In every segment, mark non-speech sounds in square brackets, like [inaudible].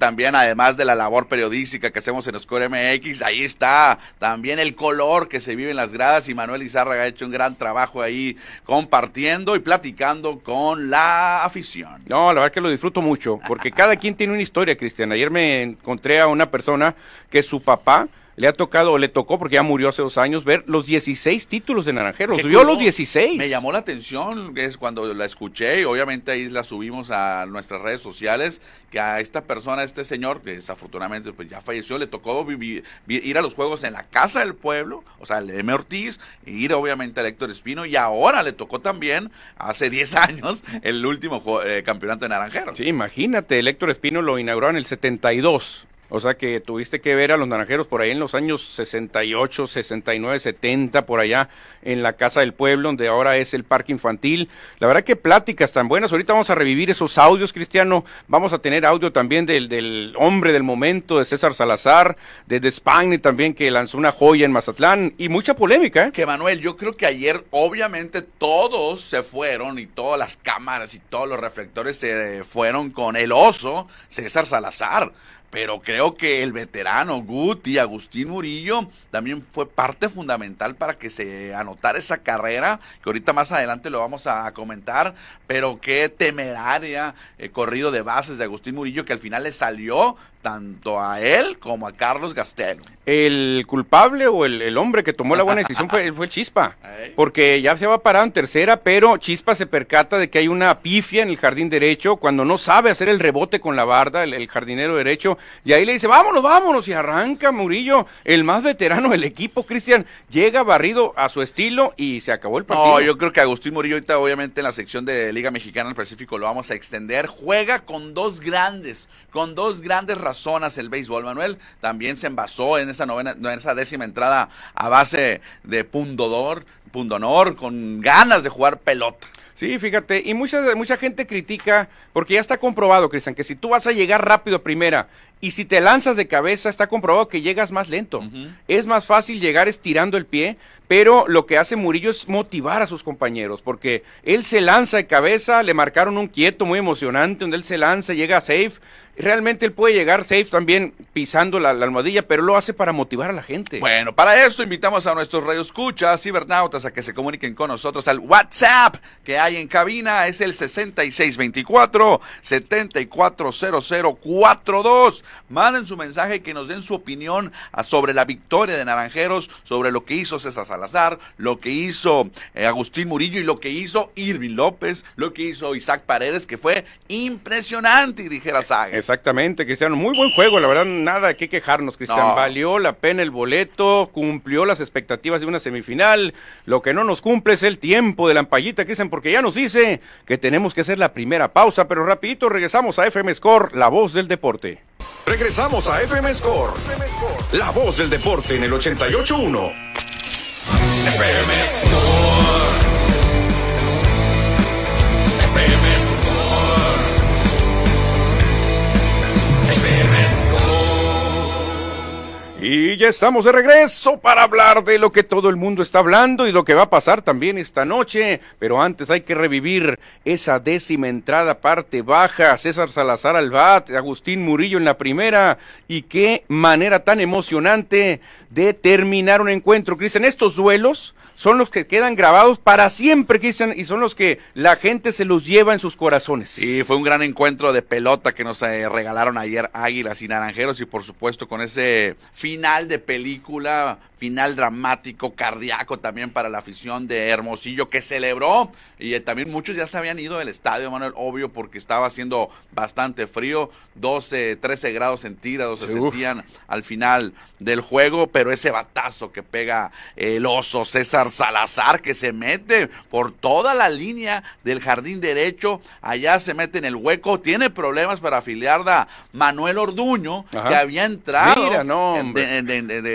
también, además de la labor periodística que hacemos en Score MX, ahí está también el color que se vive en las gradas y Manuel Izárraga ha hecho un gran trabajo ahí compartiendo y platicando con la afición. No, la verdad que lo disfruto mucho, porque cada quien tiene una historia, Cristian. Ayer me encontré a una persona que su papá le ha tocado, o le tocó, porque ya murió hace dos años, ver los 16 títulos de Naranjeros. Vio los 16. Me llamó la atención, es cuando la escuché, y obviamente ahí la subimos a nuestras redes sociales, que a esta persona, a este señor, que desafortunadamente pues ya falleció, le tocó vivir, ir a los juegos en la casa del pueblo, o sea, el M. Ortiz, e ir obviamente al Héctor Espino, y ahora le tocó también, hace 10 [laughs] años, el último eh, campeonato de Naranjeros. Sí, imagínate, el Héctor Espino lo inauguró en el 72 o sea que tuviste que ver a los naranjeros por ahí en los años 68, 69, 70, por allá en la Casa del Pueblo, donde ahora es el parque infantil. La verdad que pláticas tan buenas. Ahorita vamos a revivir esos audios, Cristiano. Vamos a tener audio también del, del hombre del momento, de César Salazar, de The también, que lanzó una joya en Mazatlán. Y mucha polémica, ¿eh? Que Manuel, yo creo que ayer obviamente todos se fueron y todas las cámaras y todos los reflectores se fueron con el oso, César Salazar pero creo que el veterano Guti, Agustín Murillo, también fue parte fundamental para que se anotara esa carrera, que ahorita más adelante lo vamos a comentar, pero qué temeraria eh, corrido de bases de Agustín Murillo que al final le salió tanto a él como a Carlos Gastelo. El culpable o el, hombre que tomó la buena decisión fue, [laughs] fue Chispa, porque ya se va parado en tercera, pero Chispa se percata de que hay una pifia en el jardín derecho cuando no sabe hacer el rebote con la barda, el, jardinero derecho, y ahí le dice, vámonos, vámonos, y arranca Murillo, el más veterano del equipo, Cristian, llega barrido a su estilo y se acabó el partido. No, yo creo que Agustín Murillo ahorita obviamente en la sección de Liga Mexicana del Pacífico lo vamos a extender, juega con dos grandes, con dos grandes razonas el béisbol, Manuel. También se envasó en esa novena, en esa décima entrada a base de pundodor, pundonor, con ganas de jugar pelota. Sí, fíjate, y mucha, mucha gente critica, porque ya está comprobado, Cristian, que si tú vas a llegar rápido a primera y si te lanzas de cabeza, está comprobado que llegas más lento. Es más fácil llegar estirando el pie, pero lo que hace Murillo es motivar a sus compañeros, porque él se lanza de cabeza, le marcaron un quieto muy emocionante, donde él se lanza, llega a safe. Realmente él puede llegar safe también pisando la, almohadilla, pero lo hace para motivar a la gente. Bueno, para eso invitamos a nuestros radioescuchas, cibernautas, a que se comuniquen con nosotros al WhatsApp que hay en cabina, es el 6624-740042. Manden su mensaje y que nos den su opinión sobre la victoria de Naranjeros, sobre lo que hizo César Salazar, lo que hizo eh, Agustín Murillo y lo que hizo Irving López, lo que hizo Isaac Paredes, que fue impresionante, y dijera Saga. Exactamente, Cristiano. Muy buen juego, la verdad, nada que quejarnos, Cristian. Valió la pena el boleto, cumplió las expectativas de una semifinal. Lo que no nos cumple es el tiempo de la ampallita, Cristian, porque ya nos dice que tenemos que hacer la primera pausa, pero rapidito regresamos a FM Score, la voz del deporte. Regresamos a FM Score, la voz del deporte en el 88.1. FM Score. Y ya estamos de regreso para hablar de lo que todo el mundo está hablando y lo que va a pasar también esta noche. Pero antes hay que revivir esa décima entrada parte baja. César Salazar al bat, Agustín Murillo en la primera. Y qué manera tan emocionante de terminar un encuentro. Cristian, estos duelos son los que quedan grabados para siempre, Cristian, y son los que la gente se los lleva en sus corazones. Sí, fue un gran encuentro de pelota que nos eh, regalaron ayer Águilas y Naranjeros y por supuesto con ese final de película final dramático, cardíaco también para la afición de Hermosillo que celebró y eh, también muchos ya se habían ido del estadio, Manuel, obvio porque estaba haciendo bastante frío, 12, 13 grados centígrados se sentían al final del juego, pero ese batazo que pega el oso César Salazar que se mete por toda la línea del jardín derecho, allá se mete en el hueco, tiene problemas para afiliar a Manuel Orduño, que había entrado de,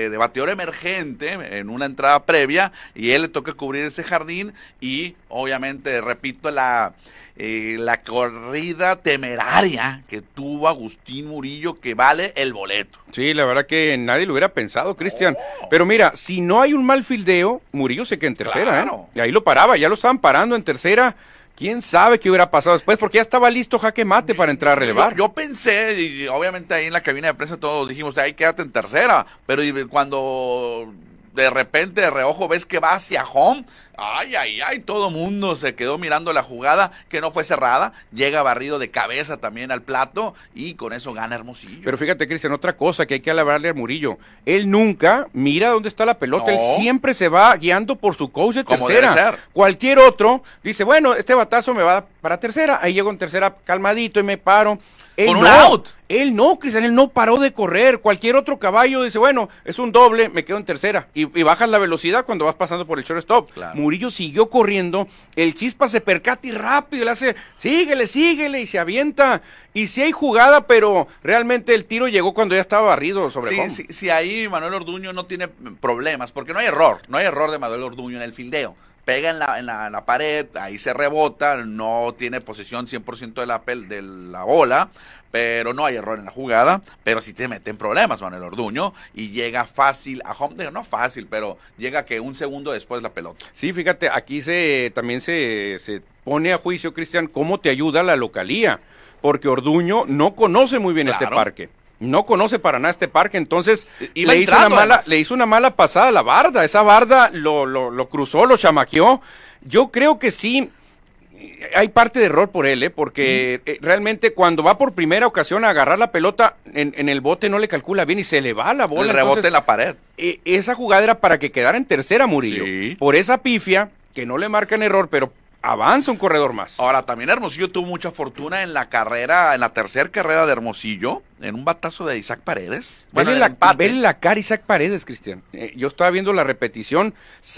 de bateador emergente en una entrada previa y él le toca cubrir ese jardín y obviamente, repito, la, eh, la corrida temeraria que tuvo Agustín Murillo que vale el boleto. Sí, la verdad que nadie lo hubiera pensado, Cristian. Pero mira, si no hay un mal fildeo, Murillo se queda en tercera. ¿eh? Y ahí lo paraba, ya lo estaban parando en tercera ¿Quién sabe qué hubiera pasado después? Porque ya estaba listo jaque mate para entrar a relevar. Yo, yo pensé, y obviamente ahí en la cabina de prensa todos dijimos, ahí quédate en tercera, pero cuando de repente de reojo ves que va hacia home, ay, ay, ay, todo mundo se quedó mirando la jugada que no fue cerrada, llega barrido de cabeza también al plato y con eso gana Hermosillo. Pero fíjate, Cristian, otra cosa que hay que alabarle a Murillo, él nunca mira dónde está la pelota, él siempre se va guiando por su coach de Como tercera. debe ser. Cualquier otro dice, bueno, este batazo me va para tercera, ahí llego en tercera calmadito y me paro. Él Con un no, out. Él no, Cristian, él no paró de correr. Cualquier otro caballo dice, bueno, es un doble, me quedo en tercera. Y, y bajas la velocidad cuando vas pasando por el shortstop. Claro. Murillo siguió corriendo, el chispa se percata y rápido le hace, síguele, síguele, y se avienta. Y sí hay jugada, pero realmente el tiro llegó cuando ya estaba barrido sobre Sí, sí, sí, ahí Manuel Orduño no tiene problemas, porque no hay error, no hay error de Manuel Orduño en el fildeo. Pega en la, en la, en la pared, ahí se rebota, no tiene posesión 100% de la, pel- de la bola, pero no hay error en la jugada, pero sí te mete en problemas Manuel Orduño y llega fácil a home, no fácil, pero llega que un segundo después la pelota. Sí, fíjate, aquí se también se, se pone a juicio, Cristian, cómo te ayuda la localía, porque Orduño no conoce muy bien este parque. No conoce para nada este parque, entonces Iba le hizo, una mala, además. le hizo una mala pasada a la barda. Esa barda lo, lo, lo cruzó, lo chamaqueó. Yo creo que sí, hay parte de error por él, ¿eh? porque eh, realmente cuando va por primera ocasión a agarrar la pelota en, en el bote no le calcula bien y se le va la bola. el rebote entonces- en la pared. eh, esa jugada era para que quedara en tercera Murillo. Sí. Por esa pifia, que no le marcan error, pero avanza un corredor más. Ahora, también Hermosillo tuvo mucha fortuna en la carrera, en la tercera carrera de Hermosillo, en un batazo de Isaac Paredes. Vele en el la, vele la cara Isaac Paredes, Cristian. Eh, yo estaba viendo la repetición.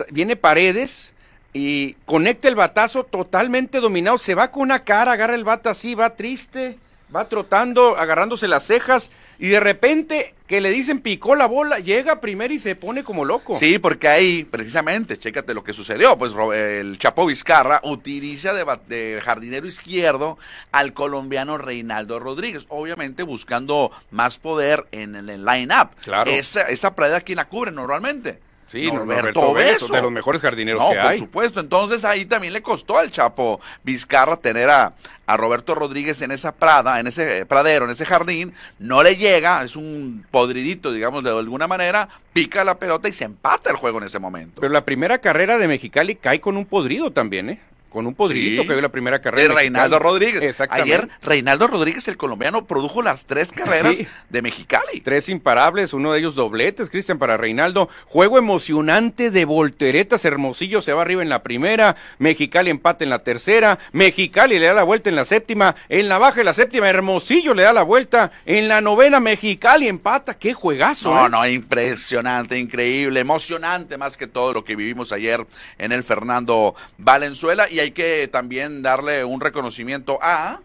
Viene Paredes y conecta el batazo totalmente dominado. Se va con una cara, agarra el bata así, va triste, va trotando, agarrándose las cejas. Y de repente, que le dicen picó la bola, llega primero y se pone como loco. Sí, porque ahí, precisamente, chécate lo que sucedió. Pues el Chapo Vizcarra utiliza de, de jardinero izquierdo al colombiano Reinaldo Rodríguez, obviamente buscando más poder en el, el line-up. Claro. Esa, esa prueba, ¿quién la cubre normalmente? Sí, Norberto Beso, de los mejores jardineros no, que por hay. supuesto. Entonces ahí también le costó al Chapo Vizcarra tener a, a Roberto Rodríguez en esa prada, en ese pradero, en ese jardín. No le llega, es un podridito, digamos, de alguna manera. Pica la pelota y se empata el juego en ese momento. Pero la primera carrera de Mexicali cae con un podrido también, ¿eh? Con un podridito Sí. cayó la primera carrera. de Reinaldo. Rodríguez. Exactamente. Ayer Reinaldo Rodríguez, el colombiano, produjo las tres carreras Sí. de Mexicali. Tres imparables, uno de ellos dobletes, Cristian, para Reinaldo. Juego emocionante de volteretas. Hermosillo se va arriba en la primera. Mexicali empate en la tercera. Mexicali le da la vuelta en la séptima. En la baja de la séptima, Hermosillo le da la vuelta. En la novena, Mexicali empata. ¡Qué juegazo! No, eh! no, impresionante, increíble, emocionante más que todo lo que vivimos ayer en el Fernando Valenzuela. Y hay que también darle un reconocimiento a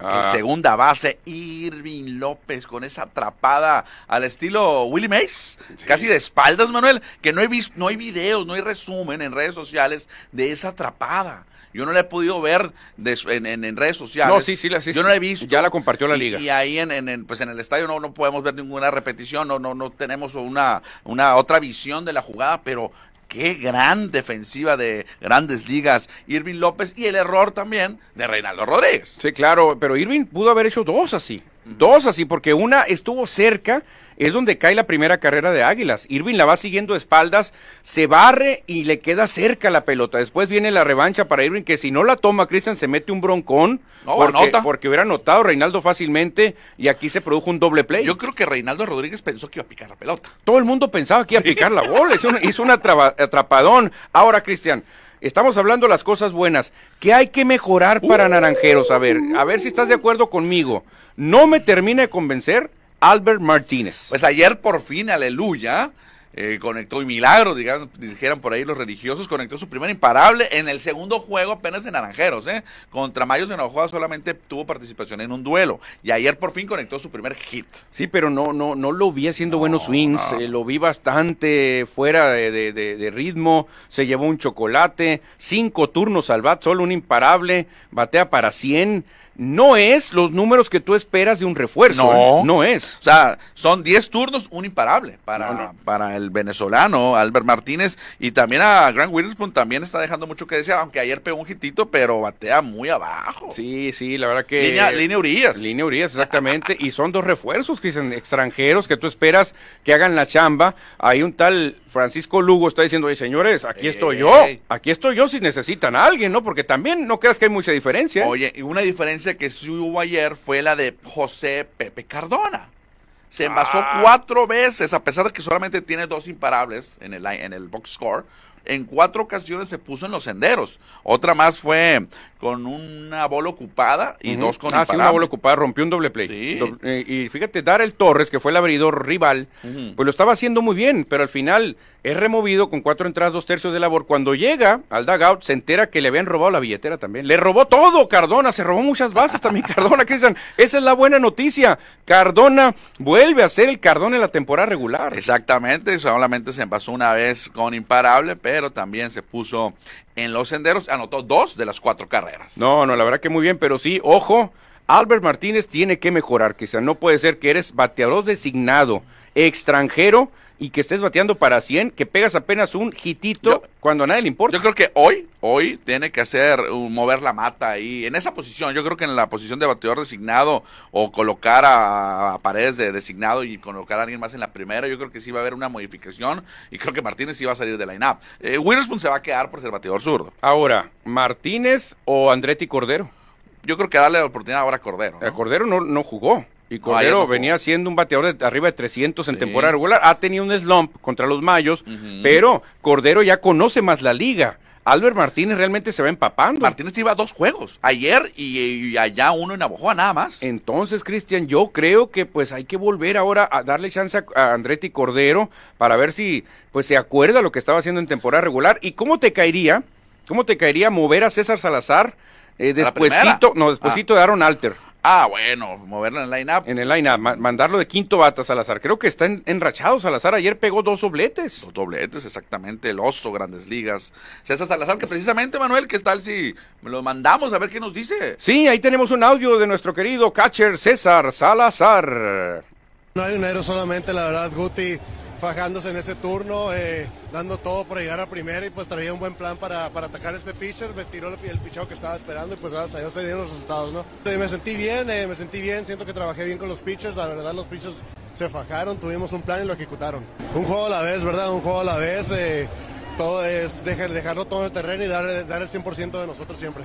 Ah, segunda base, Irving López, con esa atrapada al estilo Willie Mays, casi de espaldas, Manuel, que no he visto, no hay videos, no hay resumen en redes sociales de esa atrapada. Yo no la he podido ver de- en, en- en redes sociales. No, sí, sí, la- sí, Yo no la he visto. Ya la compartió la liga. Y, ahí en, en- en, pues en el estadio no, no podemos ver ninguna repetición, no, no, no tenemos una, una otra visión de la jugada, pero qué gran defensiva de grandes ligas, Irving López, y el error también de Reinaldo Rodríguez. Sí, claro, pero Irving pudo haber hecho dos así. Dos así, porque una estuvo cerca, es donde cae la primera carrera de Águilas. Irving la va siguiendo de espaldas, se barre y le queda cerca la pelota. Después viene la revancha para Irving, que si no la toma, Cristian se mete un broncón. No, porque, anota. porque hubiera anotado Reinaldo fácilmente y aquí se produjo un doble play. Yo creo que Reinaldo Rodríguez pensó que iba a picar la pelota. Todo el mundo pensaba que iba a picar la bola, hizo un, hizo un atraba- atrapadón. Ahora, Cristian, estamos hablando las cosas buenas. ¿Qué hay que mejorar para Naranjeros? A ver, a ver si estás de acuerdo conmigo. No me termina de convencer Albert Martínez. Pues ayer por fin, aleluya, eh, conectó y milagro, digamos, dijeran por ahí los religiosos, conectó su primer imparable en el segundo juego apenas de Naranjeros, ¿eh? Contra Mayos de Navajoa solamente tuvo participación en un duelo y ayer por fin conectó su primer hit. Sí, pero no, no, no lo vi haciendo buenos swings, eh, lo vi bastante fuera de, de- de- de ritmo, se llevó un chocolate, cinco turnos al bat, solo un imparable, batea para 100. No es los números que tú esperas de un refuerzo. No. ¿eh? No es. O sea, son 10 turnos, un imparable para, para el venezolano Albert Martínez. Y también a Grant Witherspoon también está dejando mucho que desear, aunque ayer pegó un hitito, pero batea muy abajo. Sí, sí, la verdad que. Línea, línea Urias. Línea Urias, exactamente. y son dos refuerzos que dicen extranjeros que tú esperas que hagan la chamba. Hay un tal Francisco Lugo está diciendo, oye, señores, aquí estoy yo. Aquí estoy yo si necesitan a alguien, ¿no? Porque también no creas que hay mucha diferencia. ¿eh? Oye, y una diferencia que sí hubo ayer fue la de José Pepe Cardona. Se envasó Ah. cuatro veces, a pesar de que solamente tiene dos imparables en el, en el box score. En cuatro ocasiones se puso en los senderos. Otra más fue con una bola ocupada y dos con Ah, sí, una bola ocupada, rompió un doble play. Sí. Eh, y fíjate, Darrell Torres, que fue el abridor rival, pues lo estaba haciendo muy bien, pero al final es removido con cuatro entradas, dos tercios de labor. Cuando llega al dugout, se entera que le habían robado la billetera también. Le robó todo, Cardona, se robó muchas bases también, [laughs] Cardona, Cristian. Esa es la buena noticia. Cardona vuelve a ser el Cardona en la temporada regular. Exactamente, solamente se envasó una vez con imparable, pero también se puso en los senderos, anotó dos de las cuatro carreras. No, no, la verdad que muy bien, pero sí, ojo, Albert Martínez tiene que mejorar, quizá no puede ser que eres bateador designado, extranjero y que estés bateando para 100, que pegas apenas un hitito Yo- cuando a nadie le importa. Yo creo que hoy, hoy tiene que hacer, uh, mover la mata ahí, en esa posición, yo creo que en la posición de bateador designado o colocar a, a Paredes de designado y colocar a alguien más en la primera, yo creo que sí va a haber una modificación y creo que Martínez sí va a salir de line-up. Eh, Witherspoon se va a quedar por ser bateador zurdo. Ahora, Martínez o Andretti Cordero. Yo creo que darle la oportunidad ahora a Cordero. ¿no? El Cordero no, no jugó. Y Cordero venía siendo un bateador de arriba de 300 en Sí. temporada regular. Ha tenido un slump contra los Mayos, pero Cordero ya conoce más la liga. Albert Martínez realmente se va empapando. Martínez iba a dos juegos, ayer y, y allá uno en Navajoa nada más. Entonces, Cristian, yo creo que pues hay que volver ahora a darle chance a, Andretti Cordero para ver si pues se acuerda lo que estaba haciendo en temporada regular y cómo te caería, cómo te caería mover a César Salazar eh, primera? no, despuesito de Aaron Alter Ah, bueno, moverlo en el line-up. en el line mandarlo de quinto bata a Salazar. Creo que está en- enrachado Salazar, ayer pegó dos dobletes. Los dobletes, exactamente, el oso, grandes ligas. César Salazar, que precisamente, Manuel, ¿qué tal si me lo mandamos a ver qué nos dice? Sí, ahí tenemos un audio de nuestro querido catcher César Salazar. No hay un héroe solamente, la verdad, Guti fajándose en ese turno, eh, dando todo para llegar a primera y pues traía un buen plan para, para atacar este pitcher, me tiró el, el picheo que estaba esperando y pues gracias a Dios se dieron los resultados, ¿no? Eh, me sentí bien, eh, me sentí bien, siento que trabajé bien con los pitchers, la verdad los pitchers se fajaron, tuvimos un plan y lo ejecutaron. Un juego a la vez, ¿verdad? Un juego a la vez, todo es dejar, dejarlo todo en el terreno y dar, dar el 100% de nosotros siempre.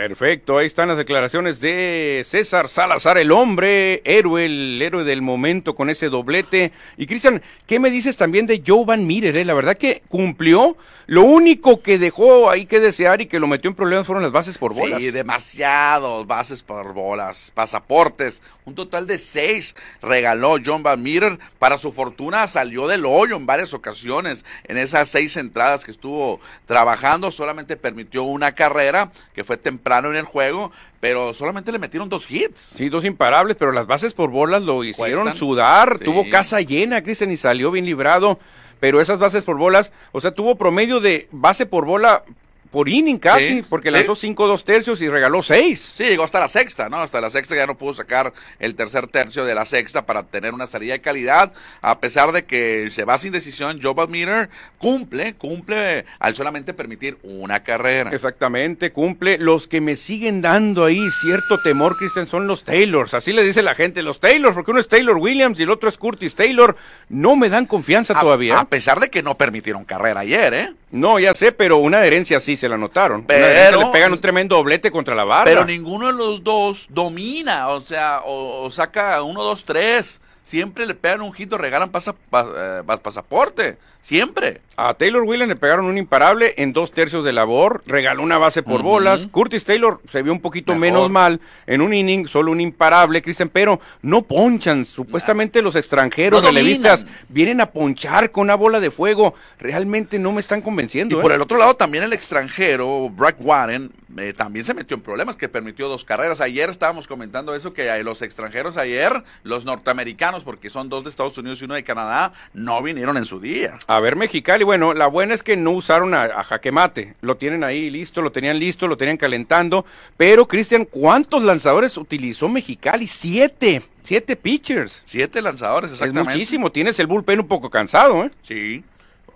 Perfecto, ahí están las declaraciones de César Salazar, el hombre, héroe, el héroe del momento con ese doblete. Y Cristian, ¿qué me dices también de Joe Van Meter? eh? La verdad que cumplió. Lo único que dejó ahí que desear y que lo metió en problemas fueron las bases por bolas. Sí, demasiados bases por bolas, pasaportes, un total de seis regaló John Van Meter. Para su fortuna salió del hoyo en varias ocasiones. En esas seis entradas que estuvo trabajando, solamente permitió una carrera que fue temprano en el juego, pero solamente le metieron dos hits. Sí, dos imparables, pero las bases por bolas lo hicieron Cuestan. sudar. Sí. Tuvo casa llena, Cristian, y salió bien librado. Pero esas bases por bolas, o sea, tuvo promedio de base por bola por inning casi, Sí, porque sí. lanzó cinco dos tercios y regaló seis. Sí, llegó hasta la sexta, ¿no? Hasta la sexta ya no pudo sacar el tercer tercio de la sexta para tener una salida de calidad, a pesar de que se va sin decisión, Joe Meter cumple, cumple al solamente permitir una carrera. Exactamente, cumple. Los que me siguen dando ahí cierto temor, Cristian, son los Taylors. Así le dice la gente, los Taylors, porque uno es Taylor Williams y el otro es Curtis Taylor. No me dan confianza A- todavía. A, pesar de que no permitieron carrera ayer, ¿eh? No, ya sé, pero una adherencia sí se la notaron. Pero- Una adherencia le pegan un tremendo doblete contra la barra. Pero ninguno de los dos domina, o sea, o, o saca uno, dos, tres. Siempre le pegan un hito, regalan pasa- eh, pas- pasaporte. Siempre. A Taylor Williams le pegaron un imparable en dos tercios de labor, regaló una base por bolas. Curtis Taylor se vio un poquito Mejor. menos mal en un inning, solo un imparable, Cristian, pero no ponchan. Supuestamente los extranjeros No relevistas vienen a ponchar con una bola de fuego. Realmente no me están Y convenciendo. por ¿eh? el otro lado, también el extranjero, Brack Warren, eh, también se metió en problemas, que permitió dos carreras. Ayer estábamos comentando eso, que los extranjeros ayer, los norteamericanos, porque son dos de Estados Unidos y uno de Canadá, no vinieron en su día. A ver, Mexicali, bueno, la buena es que no usaron a, a jaque mate. Lo tienen ahí listo, lo tenían listo, lo tenían calentando. Pero, Cristian, ¿cuántos lanzadores utilizó Mexicali? Siete. Siete pitchers. Siete lanzadores, exactamente. Es muchísimo. Tienes el bullpen un poco cansado, ¿eh? Sí.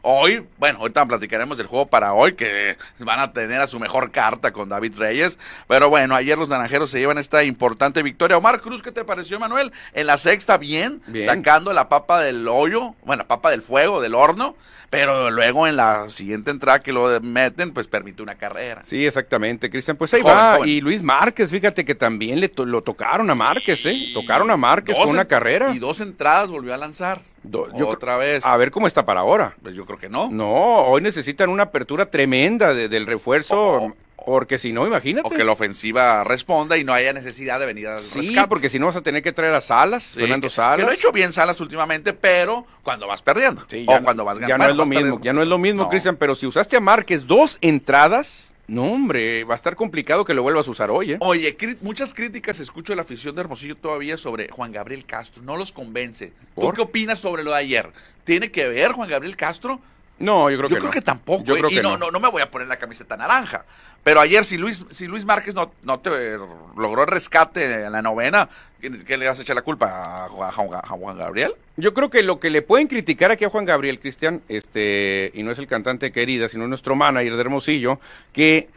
Hoy, bueno, ahorita platicaremos del juego para hoy, que van a tener a su mejor carta con David Reyes. Pero bueno, ayer los naranjeros se llevan esta importante victoria. Omar Cruz, ¿qué te pareció, Manuel? En la sexta, bien, Bien. sacando la papa del hoyo, bueno, papa del fuego, del horno. Pero luego en la siguiente entrada que lo meten, pues permite una carrera. Sí, exactamente, Cristian. Pues ahí Joven, va. joven. Y Luis Márquez, fíjate que también le to- lo tocaron a Márquez, ¿eh? Tocaron a Márquez Dos con una carrera. Y dos entradas volvió a lanzar. Do- yo Otra creo- vez. A ver cómo está para ahora. Pues yo creo que no. No, hoy necesitan una apertura tremenda de- del refuerzo, O- porque si no, imagínate. O que la ofensiva responda y no haya necesidad de venir al Sí, rescate. porque si no vas a tener que traer a Salas, Sí, Fernando que- Salas. Que lo ha hecho bien Salas últimamente, pero cuando vas perdiendo. Sí, o ya, cuando vas ya ganando. no es lo mismo, perdiendo. ya no es lo mismo, No. Cristian, pero si usaste a Márquez dos entradas, no hombre, va a estar complicado que lo vuelvas a usar hoy, ¿eh? Oye, muchas críticas escucho de la afición de Hermosillo todavía sobre Juan Gabriel Castro. No los convence. ¿Tú ¿Por? qué opinas sobre lo de ayer? ¿Tiene que ver Juan Gabriel Castro? No, yo creo Yo que creo no. que tampoco. Yo ¿eh? creo y que no, no. no, me voy a poner la camiseta naranja. Pero ayer, si Luis, si Luis Márquez no, no te logró el rescate en la novena, ¿qué, qué le vas a echar la culpa a Juan, a Juan- a Juan Gabriel? Yo creo que lo que le pueden criticar aquí a Juan Gabriel, Cristian, este, y no es el cantante querida, sino nuestro manager de Hermosillo, que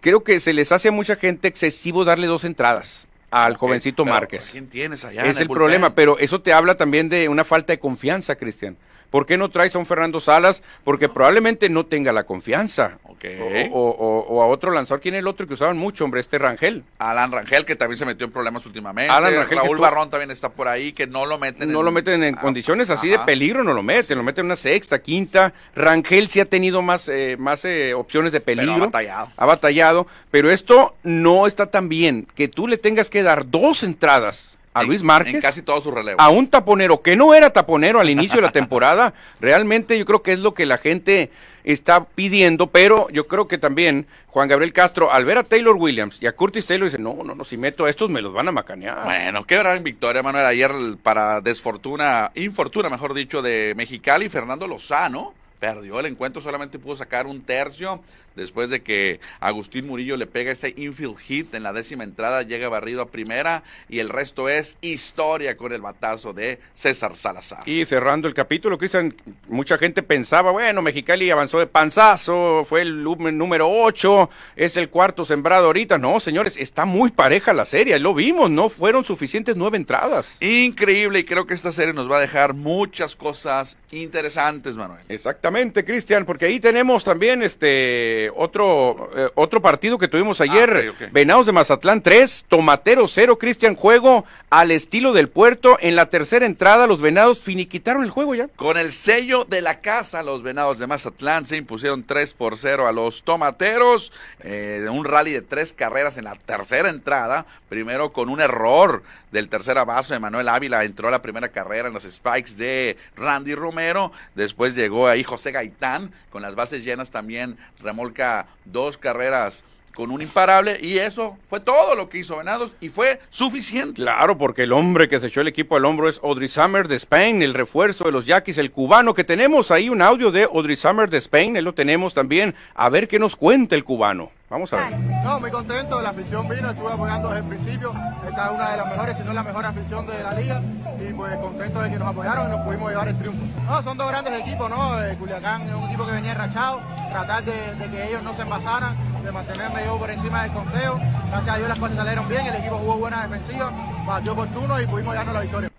creo que se les hace a mucha gente excesivo darle dos entradas al jovencito Márquez. ¿Quién tienes allá? Es el problema, pero eso te habla también de una falta de confianza, Cristian. ¿Por qué no traes a un Fernando Salas? Porque probablemente no tenga la confianza. Ok. O, o- o- o a otro lanzador. ¿Quién es el otro que usaban mucho, hombre? Este Rangel. Alan Rangel, que también se metió en problemas últimamente. Alan Rangel, Raúl estuvo- Barrón también está por ahí, que no lo meten No lo meten en Ah, condiciones así de peligro, no lo meten. Lo meten en una sexta, quinta. Rangel sí ha tenido más, eh, más eh, opciones de Pero ha peligro. batallado. Ha batallado. Pero esto no está tan bien. Que tú le tengas que dar dos entradas a Luis Márquez. En casi todos sus relevos. a un taponero que no era taponero al inicio de la temporada, [laughs] realmente yo creo que es lo que la gente está pidiendo, pero yo creo que también Juan Gabriel Castro, al ver a Taylor Williams y a Curtis Taylor, dice, no, no, no, si meto a estos me los van a macanear. Bueno, qué gran victoria, Manuel. Ayer para desfortuna, infortuna, mejor dicho, de Mexicali, Fernando Lozano perdió el encuentro, solamente pudo sacar un tercio después de que Agustín Murillo le pega ese infield hit en la décima entrada, llega barrido a primera y el resto es historia con el batazo de César Salazar. Y cerrando el capítulo, Cristian, mucha gente pensaba, bueno, Mexicali avanzó de panzazo, fue el nú- número 8, es el cuarto sembrado ahorita. No, señores, está muy pareja la serie, lo vimos, no fueron suficientes nueve entradas. Increíble y creo que esta serie nos va a dejar muchas cosas interesantes, Manuel. Exactamente, Cristian, porque ahí tenemos también este otro eh, otro partido que tuvimos ayer, Ah, ok. Venados de Mazatlán 3, Tomatero 0, Cristian, juego al estilo del puerto. En la tercera entrada los Venados finiquitaron el juego ya. Con el sello de la casa, los Venados de Mazatlán se impusieron 3 por 0 a los Tomateros. Eh, un rally de tres carreras en la tercera entrada. Primero con un error del tercer base de Manuel Ávila. Entró a la primera carrera en los spikes de Randy Romero. Después llegó ahí José Gaitán. Con las bases llenas también remolca dos carreras con un imparable. Y eso fue todo lo que hizo Venados y fue suficiente. Claro, porque el hombre que se echó el equipo al hombro es Audrey Summer de Spain, el refuerzo de los Yaquis, el cubano, que tenemos ahí un audio de Audrey Summer de Spain, él lo tenemos también. A ver qué nos cuenta el cubano. Vamos a ver. No, muy contento, la afición vino, estuve apoyando desde el principio, esta es una de las mejores, si no la mejor afición de la liga, y pues contento de que nos apoyaron y nos pudimos llevar el triunfo. No, son dos grandes equipos, ¿no? Eh, Culiacán es un equipo que venía enrachado, tratar de, de que ellos no se envasaran, de mantenerme yo por encima del conteo, gracias a Dios las cosas salieron bien, el equipo jugó buena defensiva, batió oportuno y pudimos darnos la victoria.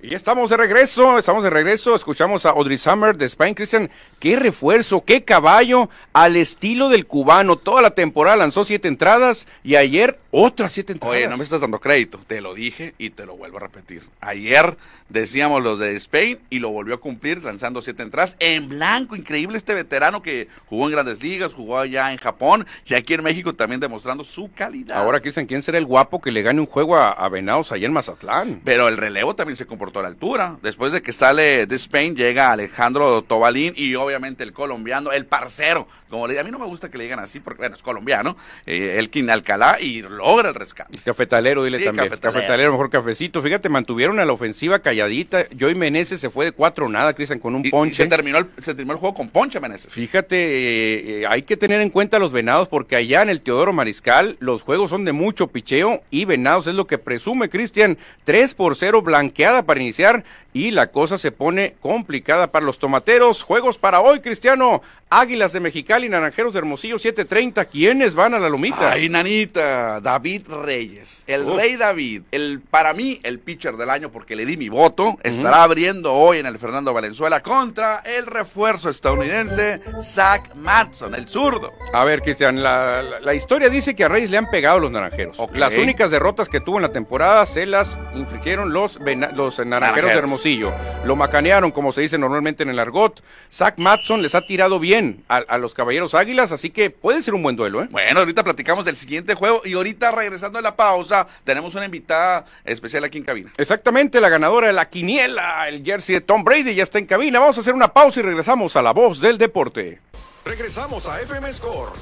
Y estamos de regreso, estamos de regreso, escuchamos a Audrey Summer de Spain, Christian, qué refuerzo, qué caballo, al estilo del cubano, toda la temporada lanzó siete entradas y ayer otras siete entradas. Oye, no me estás dando crédito. Te lo dije y te lo vuelvo a repetir. Ayer decíamos los de Spain y lo volvió a cumplir lanzando siete entradas en blanco. Increíble este veterano que jugó en grandes ligas, jugó allá en Japón y aquí en México también demostrando su calidad. Ahora, Cristian, ¿quién será el guapo que le gane un juego a, a Venados allá en Mazatlán? Pero el relevo también se comportó cortó la altura. Después de que sale de Spain, llega Alejandro Tobalín y obviamente el colombiano, el parcero. Como le a mí no me gusta que le digan así porque, bueno, es colombiano, eh, Elkin Alcalá y logra el rescate. Cafetalero, dile Sí, también. cafetalero. Cafetalero. mejor cafecito. Fíjate, mantuvieron a la ofensiva calladita. Joey Meneses se fue de cuatro nada, Cristian, con un Y- y ponche. se, terminó el, se terminó el juego con Ponche Meneses. Fíjate, eh, eh, hay que tener en cuenta los venados porque allá en el Teodoro Mariscal los juegos son de mucho picheo y venados es lo que presume Cristian. 3 por 0 blanqueada para iniciar y la cosa se pone complicada para los tomateros. Juegos para hoy, Cristiano. Águilas de Mexicali, Naranjeros de Hermosillo, 7.30. ¿Quiénes van a la lomita? Ay, nanita, David Reyes, el Uf. rey David, el para mí el pitcher del año porque le di mi voto, estará abriendo hoy en el Fernando Valenzuela contra el refuerzo estadounidense Zach Matson, el zurdo. A ver, Cristian, la, la- la historia dice que a Reyes le han pegado los naranjeros. Las únicas derrotas que tuvo en la temporada se las infligieron los, los Naranjeros. de Hermosillo. Lo macanearon, como se dice normalmente en el argot. Zach Matson les ha tirado bien a, a los caballeros águilas, así que puede ser un buen duelo, ¿eh? Bueno, ahorita platicamos del siguiente juego y ahorita regresando a la pausa, tenemos una invitada especial aquí en cabina. Exactamente, la ganadora de la quiniela, el jersey de Tom Brady, ya está en cabina. Vamos a hacer una pausa y regresamos a la voz del deporte. Regresamos a FM Score.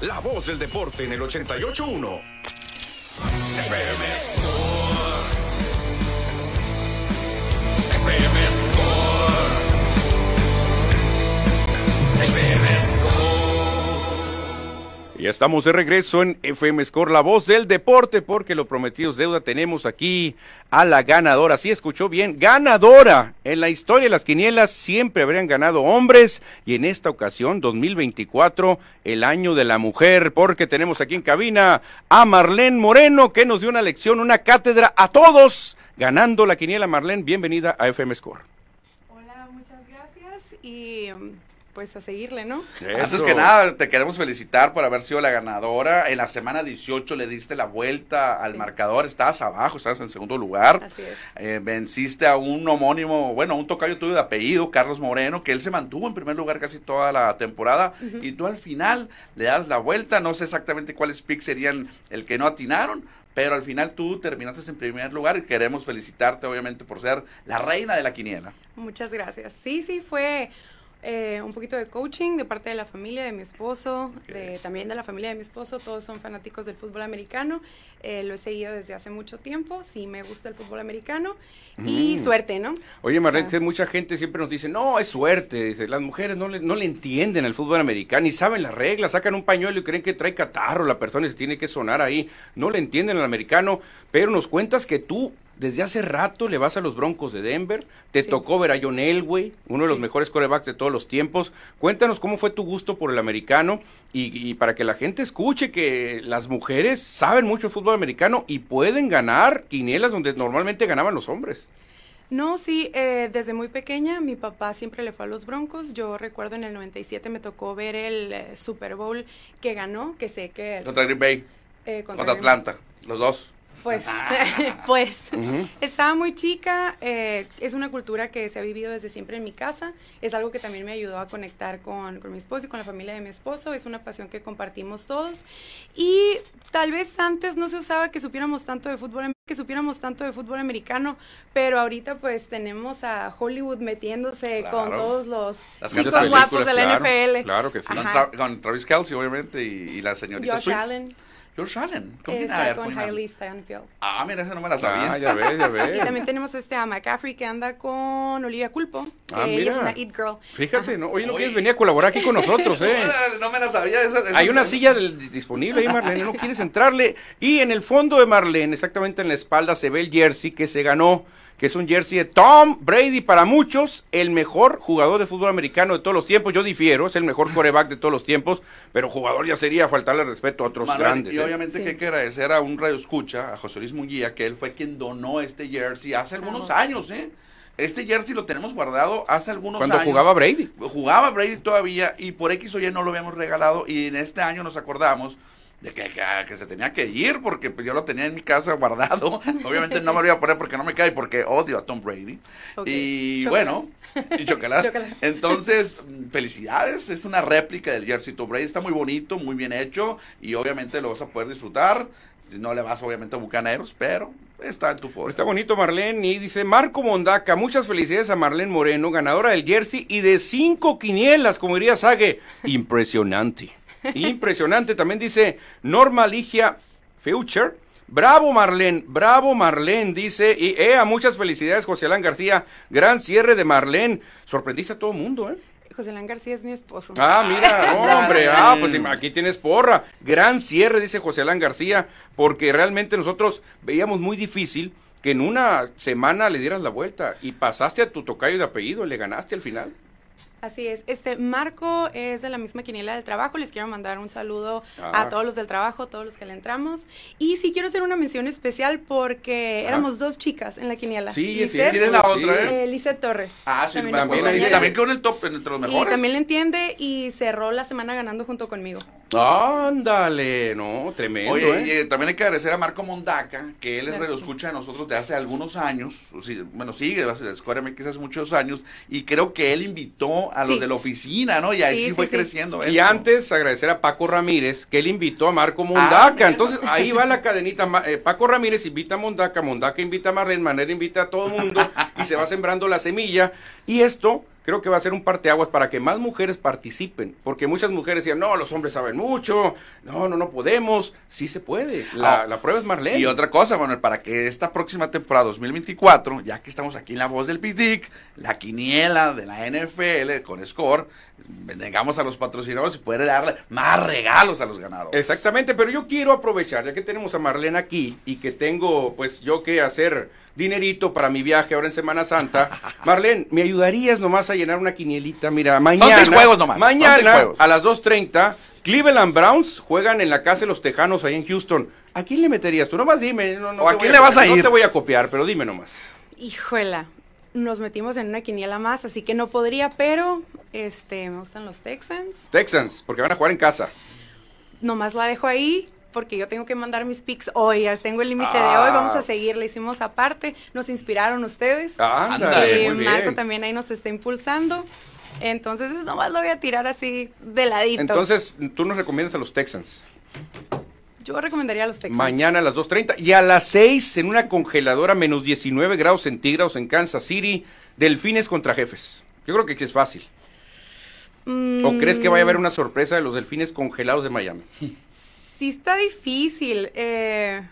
La voz del deporte en el 88.1. FM Score. Ya estamos de regreso en FM Score, la voz del deporte, porque lo prometido es deuda. Tenemos aquí a la ganadora. Sí, escuchó bien, ganadora. En la historia de las quinielas siempre habrían ganado hombres y en esta ocasión, 2024, el año de la mujer, porque tenemos aquí en cabina a Marlene Moreno, que nos dio una lección, una cátedra a todos, ganando la quiniela. Marlene, bienvenida a FM Score. Hola, muchas gracias y mm, pues a seguirle, ¿no? Antes Eso. que nada, te queremos felicitar por haber sido la ganadora. En la semana 18 le diste la vuelta al marcador, estabas abajo, estabas en segundo lugar. Así es. Eh, venciste a un homónimo, bueno, un tocayo tuyo de apellido, Carlos Moreno, que él se mantuvo en primer lugar casi toda la temporada. Y tú al final le das la vuelta. No sé exactamente cuáles picks serían el que no atinaron. Pero al final tú terminaste en primer lugar y queremos felicitarte obviamente por ser la reina de la quiniela. Muchas gracias. Sí, sí, fue eh, un poquito de coaching de parte de la familia de mi esposo, de, también de la familia de mi esposo. Todos son fanáticos del fútbol americano. Eh, lo he seguido desde hace mucho tiempo. Sí, me gusta el fútbol americano. Y suerte, ¿no? Oye, Marlene, O sea, mucha gente siempre nos dice, no, es suerte. Dice, las mujeres no le, no le entienden al fútbol americano, ni saben las reglas, sacan un pañuelo y creen que trae catarro la persona y se tiene que sonar ahí. No le entienden al americano, pero nos cuentas que tú desde hace rato le vas a los Broncos de Denver, te Sí. tocó ver a John Elway, uno de los Sí. mejores corebacks de todos los tiempos. Cuéntanos cómo fue tu gusto por el americano y, y para que la gente escuche que las mujeres saben mucho de fútbol americano y pueden ganar quinielas donde normalmente ganaban los hombres. No, sí, eh, desde muy pequeña mi papá siempre le fue a los Broncos. Yo recuerdo en el 97 me tocó ver el eh, Super Bowl que ganó, que sé que... Contra Green Bay, eh, contra Green- Atlanta, los dos. Pues, [laughs] pues, estaba muy chica, eh, es una cultura que se ha vivido desde siempre en mi casa, es algo que también me ayudó a conectar con, con mi esposo y con la familia de mi esposo, es una pasión que compartimos todos y tal vez antes no se usaba que supiéramos tanto de fútbol, que supiéramos tanto de fútbol americano, pero ahorita pues tenemos a Hollywood metiéndose con todos los Las chicos guapos de la claro, NFL. claro que sí. Con, Ajá. Tra- con Travis Kelsey, obviamente, y, y la señorita Josh Swift. Allen Josh Allen. ¿Con quién? A está ver, con ¿con Hailey Steinfeld. Ah, mira, esa no me la sabía. Ah, ya ves, ya [laughs] Y ves. también tenemos este a McCaffrey que anda con Olivia Culpo, que Ah, ella es una It Girl. Fíjate. ¿no? Oye, ¿no quieres venir a colaborar aquí con nosotros, eh? No me la sabía. esa- esa- Hay una silla del- disponible ahí, Marlene, no quieres entrarle. Y en el fondo de Marlene, exactamente en la espalda, se ve el jersey que se ganó, que es un jersey de Tom Brady para muchos, el mejor jugador de fútbol americano de todos los tiempos. Yo difiero, es el mejor coreback de todos los tiempos, pero jugador ya sería faltarle respeto a otros Manuel, grandes. y ¿eh? obviamente Sí. que hay que agradecer a un radio escucha, a José Luis Munguía, que él fue quien donó este jersey hace algunos años, ¿eh? Este jersey lo tenemos guardado hace algunos Cuando años. jugaba Brady. Jugaba Brady todavía y por X o Y no lo habíamos regalado y en este año nos acordamos de que, que- que se tenía que ir porque pues yo lo tenía en mi casa guardado. [laughs] Obviamente no me lo iba a poner porque no me cae porque odio a Tom Brady. Y Chocolate. bueno, y chocolate. Chocolate. [laughs] Entonces, felicidades, es una réplica del jersey Tom Brady, está muy bonito, muy bien hecho y obviamente lo vas a poder disfrutar. Si No le vas obviamente a Bucaneros, pero está en tu poder. Está bonito Marlene y dice Marco Mondaca, muchas felicidades a Marlene Moreno, ganadora del jersey y de cinco quinielas, como diría Sage. Impresionante. Impresionante. También dice Norma Ligia Future. Bravo Marlene, bravo Marlene, dice. Y ea, muchas felicidades José Alán García. Gran cierre de Marlene. Sorprendiste a todo el mundo, ¿eh? José Lán García es mi esposo. Ah, mira, [laughs] hombre, ah, pues aquí tienes porra. Gran cierre, dice José Alán García, porque realmente nosotros veíamos muy difícil que en una semana le dieras la vuelta y pasaste a tu tocayo de apellido, le ganaste al final. Así es. Este Marco es de la misma quiniela del trabajo. Les quiero mandar un saludo a Ah. todos los del trabajo, a todos los que le entramos. Y sí quiero hacer una mención especial porque Ah. éramos dos chicas en la quiniela. Sí, Lisette, ¿Quién es la Sí. otra, eh? eh, Lisette Torres. Ah, sí, También compañera. También quedó en el top, entre los Y mejores. también le entiende y cerró la semana ganando junto conmigo. Ándale, no, tremendo, Oye, ¿eh? y, eh, también hay que agradecer a Marco Mondaca, que él es Gracias. radioescucha de nosotros de hace algunos años, o bueno, sigue de Square MX hace muchos años, y creo que él invitó a los Sí. de la oficina, ¿no? Y ahí Sí, sí, fue sí. creciendo Y eso. antes agradecer a Paco Ramírez, que él invitó a Marco Mondaca. mira. Entonces ahí va la cadenita. Eh, Paco Ramírez invita a Mondaca, Mondaca invita a Marlene, Marlene invita a todo el mundo y se va sembrando la semilla. Y esto creo que va a ser un parteaguas para que más mujeres participen. Porque muchas mujeres decían, no, los hombres saben mucho, no, no, no podemos. Sí se puede. La, Ah, la prueba es Marlene. Y otra cosa, Manuel, para que esta próxima temporada 2024, ya que estamos aquí en la voz del PISDIC, la quiniela de la NFL con Score, vengamos a los patrocinadores y poder darle más regalos a los ganadores. Exactamente, pero yo quiero aprovechar, ya que tenemos a Marlene aquí y que tengo, pues, yo que hacer dinerito para mi viaje ahora en Semana Santa. [laughs] Marlene, ¿me ayudarías nomás a llenar una quinielita? Mira, mañana. seis juegos nomás, son seis Mañana, juegos. a las 2.30, Cleveland Browns juegan en la casa de los Tejanos ahí en Houston. ¿A quién le meterías? Tú nomás dime. No, no ¿O a te quién voy le vas a No ir? te voy a copiar, pero dime nomás. Híjola, nos metimos en una quiniela más, así que no podría, pero este, me gustan los Texans. Texans, porque van a jugar en casa. Nomás la dejo ahí porque yo tengo que mandar mis picks hoy, tengo el límite de Ah. hoy, vamos a seguir, le hicimos aparte, nos inspiraron ustedes. Ándale, y muy Marco bien. también ahí nos está impulsando. Entonces, nomás lo voy a tirar así de ladito. Entonces, tú nos recomiendas a los Texans. yo recomendaría a los Texans. Mañana a las 2.30 y a las 6 en una congeladora menos 19 grados centígrados en Kansas City, Delfines contra Jefes. Yo creo que es fácil. Mm, ¿O crees que vaya a haber una sorpresa de los Delfines congelados de Miami? [laughs] Sí está difícil. eh,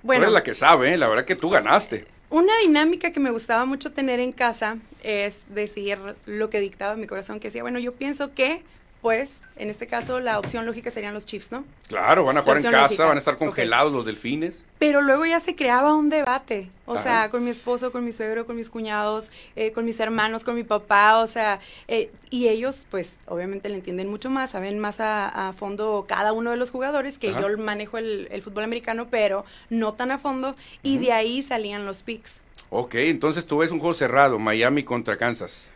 Tú bueno, eres la que sabe, ¿eh? la verdad que tú ganaste. Una dinámica que me gustaba mucho tener en casa es decir lo que dictaba mi corazón, que decía, bueno, yo pienso que, pues, en este caso la opción lógica serían los Chiefs, ¿no? Claro, van a jugar en casa, lógica. van a estar congelados los Delfines. Pero luego ya se creaba un debate, o Ajá. sea, con mi esposo, con mi suegro, con mis cuñados, eh, con mis hermanos, con mi papá, o sea, eh, y ellos, pues, obviamente le entienden mucho más, saben más a, a fondo cada uno de los jugadores, que Ajá. yo manejo el, el fútbol americano, pero no tan a fondo, y de ahí salían los picks. Ok, entonces tú ves un juego cerrado, Miami contra Kansas.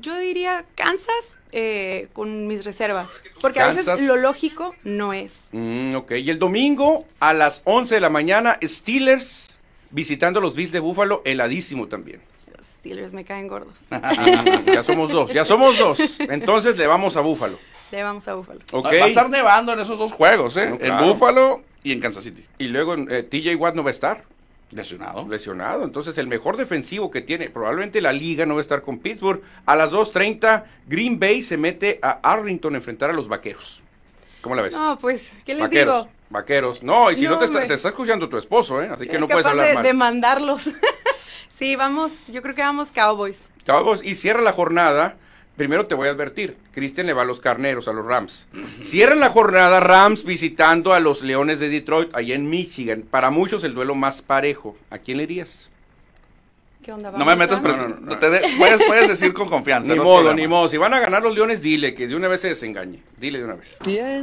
Yo diría Kansas eh, con mis reservas, porque a Kansas. veces lo lógico no es. Mm, ok, y el domingo a las 11 de la mañana, Steelers visitando los Bills de Búfalo, heladísimo también. Los Steelers me caen gordos. Mm, [laughs] ya somos dos, ya somos dos. Entonces le vamos a Búfalo. Le vamos a Búfalo. Ok. Va, a estar nevando en esos dos juegos, ¿eh? No, En. Buffalo y en Kansas City. Y luego eh, TJ Watt no va a estar Lesionado. lesionado. Entonces el mejor defensivo que tiene, probablemente la liga no va a estar con Pittsburgh. A las 2.30, Green Bay se mete a Arlington a enfrentar a los vaqueros. ¿Cómo la ves? No, pues, ¿qué les vaqueros. digo? Vaqueros. No, y si no, No, te está, se está escuchando tu esposo, ¿eh? Así que Es no puedes hablar de, mal. de mandarlos. [laughs] sí, vamos, yo creo que vamos Cowboys. Chavos, y cierra la jornada. Primero te voy a advertir, Cristian le va a los carneros, a los Rams. Cierran la jornada Rams visitando a los Leones de Detroit, allá en Michigan. Para muchos el duelo más parejo. ¿A quién le irías? ¿Qué onda? No me ¿Vamos, metas vamos? presión. no, no, no. Te de- puedes, puedes decir con confianza. Ni modo, problema. ni modo. Si van a ganar los Leones, dile que de una vez se desengañe. Dile de una vez.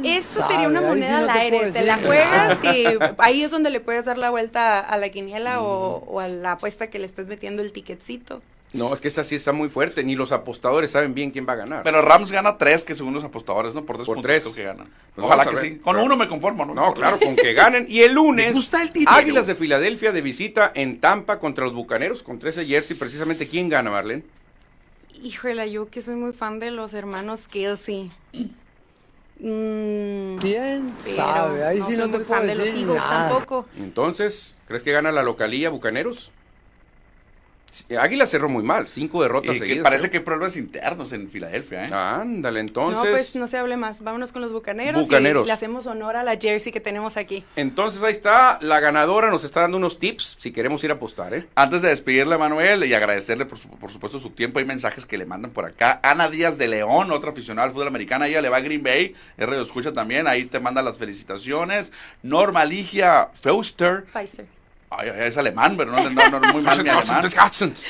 Esto sería una moneda al aire. Te la juegas y [laughs] ahí es donde le puedes dar la vuelta a la quiniela o, Mm. o a la apuesta que le estés metiendo el ticketcito. No, es que esta sí está muy fuerte. Ni los apostadores saben bien quién va a ganar. Pero Rams gana tres, que según los apostadores, ¿no? Por tres Por puntos tres. que ganan. Pues Ojalá que sí. Con uno me conformo, ¿no? No, claro, con que ganen. Y el [laughs] lunes, gusta el. Águilas de Filadelfia de visita en Tampa contra los Bucaneros, con 13 jersey. Precisamente, ¿quién gana, Marlene? Híjole, yo que soy muy fan de los hermanos Kelsey. Mm, ¿Quién pero sabe? Ahí no sí soy no te muy puedo fan de los Eagles nada. tampoco. Entonces, ¿crees que gana la localía Bucaneros? Águila cerró muy mal, cinco derrotas Y que seguidas. parece creo. que hay problemas internos en Filadelfia, ¿eh? Ándale, entonces. no, pues no se hable más. Vámonos con los bucaneros, Bucaneros. y le hacemos honor a la jersey que tenemos aquí. Entonces ahí está, la ganadora nos está dando unos tips si queremos ir a apostar, ¿eh? Antes de despedirle a Manuel y agradecerle por, su- por supuesto su tiempo, hay mensajes que le mandan por acá. Ana Díaz de León, otra aficionada al fútbol americano, ella le va a Green Bay, R lo escucha también, ahí te manda las felicitaciones. Norma Ligia Feuster, Pfizer. Ay, ay, es alemán, pero no, no, no, muy [laughs] mal mi alemán.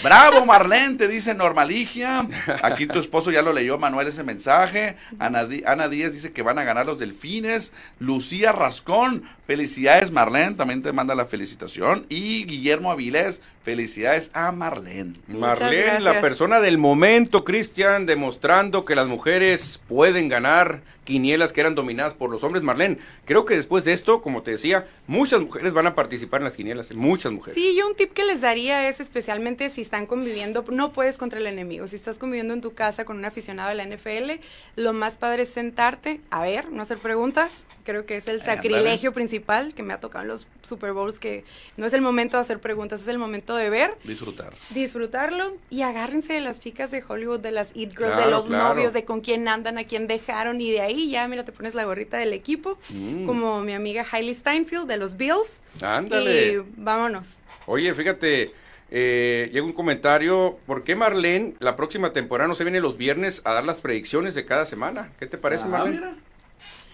Bravo, Marlene, te dice Normaligia. Aquí tu esposo ya lo leyó, Manuel, ese mensaje. Ana, Ana Díaz dice que van a ganar los delfines. Lucía Rascón, felicidades, Marlene, también te manda la felicitación. Y Guillermo Avilés, felicidades a Marlene. Marlene, la persona del momento, Cristian, demostrando que las mujeres pueden ganar quinielas que eran dominadas por los hombres. Marlene, creo que después de esto, como te decía, muchas mujeres van a participar en las quinielas, muchas mujeres. Sí, yo un tip que les daría es especialmente si están conviviendo, no puedes contra el enemigo, si estás conviviendo en tu casa con un aficionado de la NFL, lo más padre es sentarte, a ver, no hacer preguntas, creo que es el sacrilegio principal que me ha tocado en los Super Bowls, que no es el momento de hacer preguntas, es el momento de ver, Disfrutar. disfrutarlo y agárrense de las chicas de Hollywood, de las Eat Girls, de los claro. novios, de con quién andan, a quién dejaron y de ahí ya, mira, te pones la gorrita del equipo, Mm. como mi amiga Hailey Steinfeld de los Bills. Ándale. Y vámonos. Oye, fíjate, eh, llega un comentario, ¿por qué Marlene la próxima temporada no se viene los viernes a dar las predicciones de cada semana? ¿Qué te parece, Ah, Marlene? mira.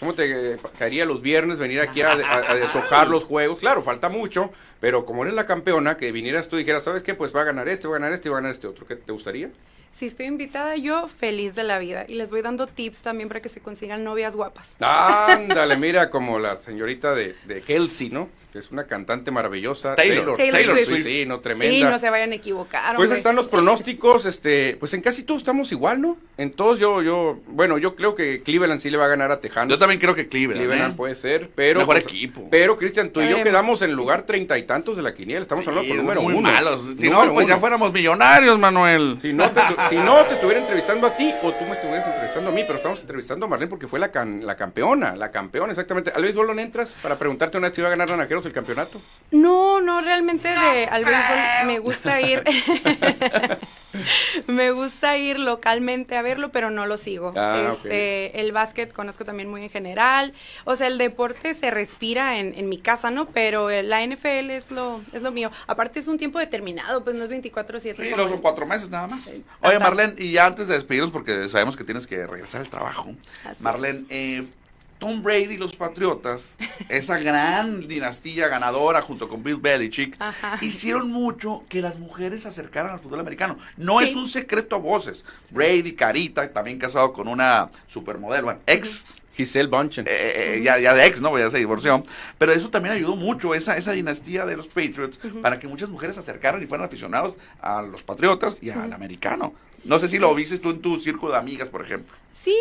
¿Cómo te eh, caería los viernes venir aquí a, a- a deshojar los juegos? Claro, falta mucho, pero como eres la campeona, que vinieras tú y dijeras, ¿sabes qué? Pues va a ganar este, va a ganar este, va a ganar este otro. ¿Qué te gustaría? Si estoy invitada, yo feliz de la vida. Y les voy dando tips también para que se consigan novias guapas. Ándale, mira, como la señorita de, de Kelsey, ¿no? Que es una cantante maravillosa. Taylor. Taylor Swift. Sí, no, tremenda. Sí, no se vayan a equivocar. Pues hombre. están los pronósticos, este, pues en casi todos estamos igual, ¿no? En todos yo, yo, bueno, yo creo que Cleveland sí le va a ganar a Tejanos. Yo también creo que Cleveland. Cleveland ¿eh? puede ser, pero Mejor pues, equipo. Pero Cristian, tú y yo quedamos en lugar treinta y tantos de la quiniela. Estamos hablando por número muy uno. malos. Si Número no, pues ya fuéramos millonarios, Manuel. Si no, te, si no, te estuviera entrevistando a ti o tú me estuvieras entrevistando a mí, pero estamos entrevistando a Marlene porque fue la, can- la campeona, la campeona, exactamente. ¿A Luis Bolón entras para preguntarte una vez si iba a ganar Naranjeros el campeonato? No, no, realmente de al béisbol me gusta ir. [laughs] me gusta ir localmente a verlo, pero no lo sigo. Ah, este, El básquet conozco también muy en general. O sea, el deporte se respira en, en mi casa, ¿no? Pero eh, la NFL es lo, es lo mío. Aparte es un tiempo determinado, pues no es 24-7. Sí, los son cuatro meses nada más. Oye, Ajá. Marlene, y ya antes de despedirnos, porque sabemos que tienes que regresar al trabajo. Así Marlene, eh, Tom Brady y los Patriotas, esa gran [laughs] dinastía ganadora junto con Bill Belichick, Ajá. hicieron mucho que las mujeres se acercaran al fútbol americano. No Sí. es un secreto a voces. Brady, Carita, también casado con una supermodelo, bueno, ex Giselle Bunchen. eh, eh, ya, ya de ex, ¿no? Ya se divorció. Pero eso también ayudó mucho, esa, esa dinastía de los Patriots, para que muchas mujeres se acercaran y fueran aficionados a los Patriotas y al americano. No sé si lo viste tú en tu círculo de amigas, por ejemplo. Sí,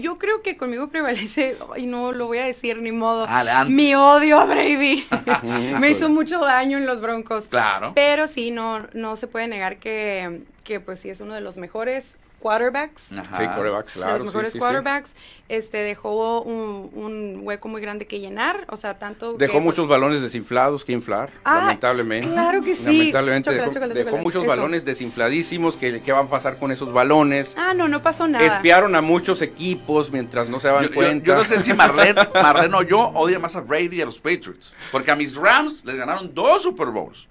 yo creo que conmigo prevalece, y no lo voy a decir ni modo, Adelante. mi odio a Brady. [laughs] [laughs] Me hizo mucho daño en los Broncos. Claro. Pero sí, no, no se puede negar que, que pues sí es uno de los mejores quarterbacks. Ajá. Sí, quarterbacks, claro. de los mejores sí, sí. quarterbacks, este dejó un, un hueco muy grande que llenar, o sea, tanto que, Dejó pues, muchos balones desinflados que inflar, Ah, lamentablemente. claro que sí. Lamentablemente Chocolate, dejó, chocolate, dejó chocolate. muchos Eso. balones desinfladísimos. que ¿Qué va a pasar con esos balones? Ah, no, no pasó nada. Espiaron a muchos equipos mientras no se daban Yo, yo- cuenta. yo no sé si Marlene, [laughs] Marlene o yo odia más a Brady y a los Patriots. Porque a mis Rams les ganaron dos Super Bowls.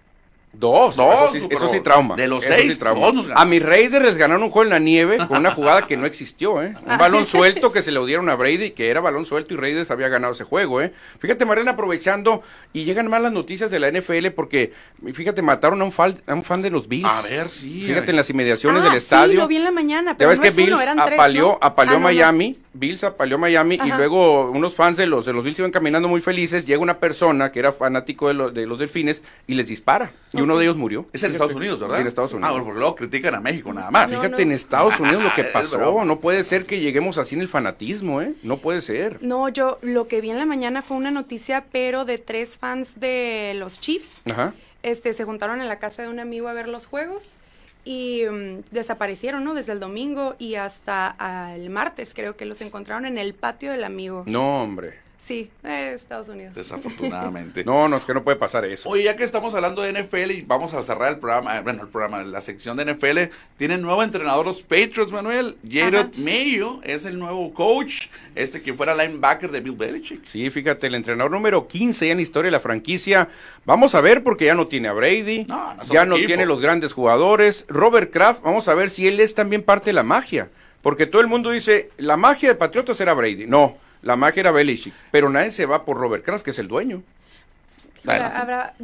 Dos, Dos eso, sí, eso sí trauma. De los Eso sí seis, trauma. dos nos ganaron. A mis Raiders les ganaron un juego en la nieve con una jugada que no existió, ¿eh? Un balón suelto que se le dieron a Brady, que era balón suelto y Raiders había ganado ese juego, ¿eh? Fíjate, Mariana, aprovechando, y llegan más las noticias de la NFL porque, fíjate, mataron a un, fal- a un fan de los Bills. A ver, sí. Fíjate, en las inmediaciones Ah, del estadio. Sí, lo vi en la mañana, Ya pero ves no que es uno, Bills eran tres, apaleó, ¿no? apaleó Ah, no, no. Miami, Bills apaleó Miami y luego unos fans de los de los Bills iban caminando muy felices, llega una persona que era fanático de, los de los delfines y les dispara y uno de ellos murió. Es en. Estados Unidos, ¿verdad? Sí, en Estados Unidos. Ah, bueno, porque luego critican a México nada más. No, Fíjate en Estados Unidos lo que [laughs] pasó, no puede ser que lleguemos así en el fanatismo, ¿eh? No puede ser. No, yo lo que vi en la mañana fue una noticia, pero de tres fans de los Chiefs. Ajá. Este, se juntaron en la casa de un amigo a ver los juegos y mm, desaparecieron, ¿no? Desde el domingo y hasta el martes creo que los encontraron en el patio del amigo. No, hombre. Sí, eh, Estados Unidos. Desafortunadamente. no, no, es que no puede pasar eso. Oye, ya que estamos hablando de NFL y vamos a cerrar el programa, eh, bueno, el programa, la sección de NFL, tienen nuevo entrenador los Patriots, Manuel. Jared Mayo es el nuevo coach, este que fuera linebacker de Bill Belichick. Sí, fíjate, el entrenador número 15 en la historia de la franquicia. Vamos a ver porque ya no tiene a Brady, ya no tiene los grandes jugadores. Robert Kraft, vamos a ver si él es también parte de la magia. Porque todo el mundo dice, la magia de Patriotas era Brady. No, la magia era Belichick, pero nadie se va por Robert Kraft, que es el dueño.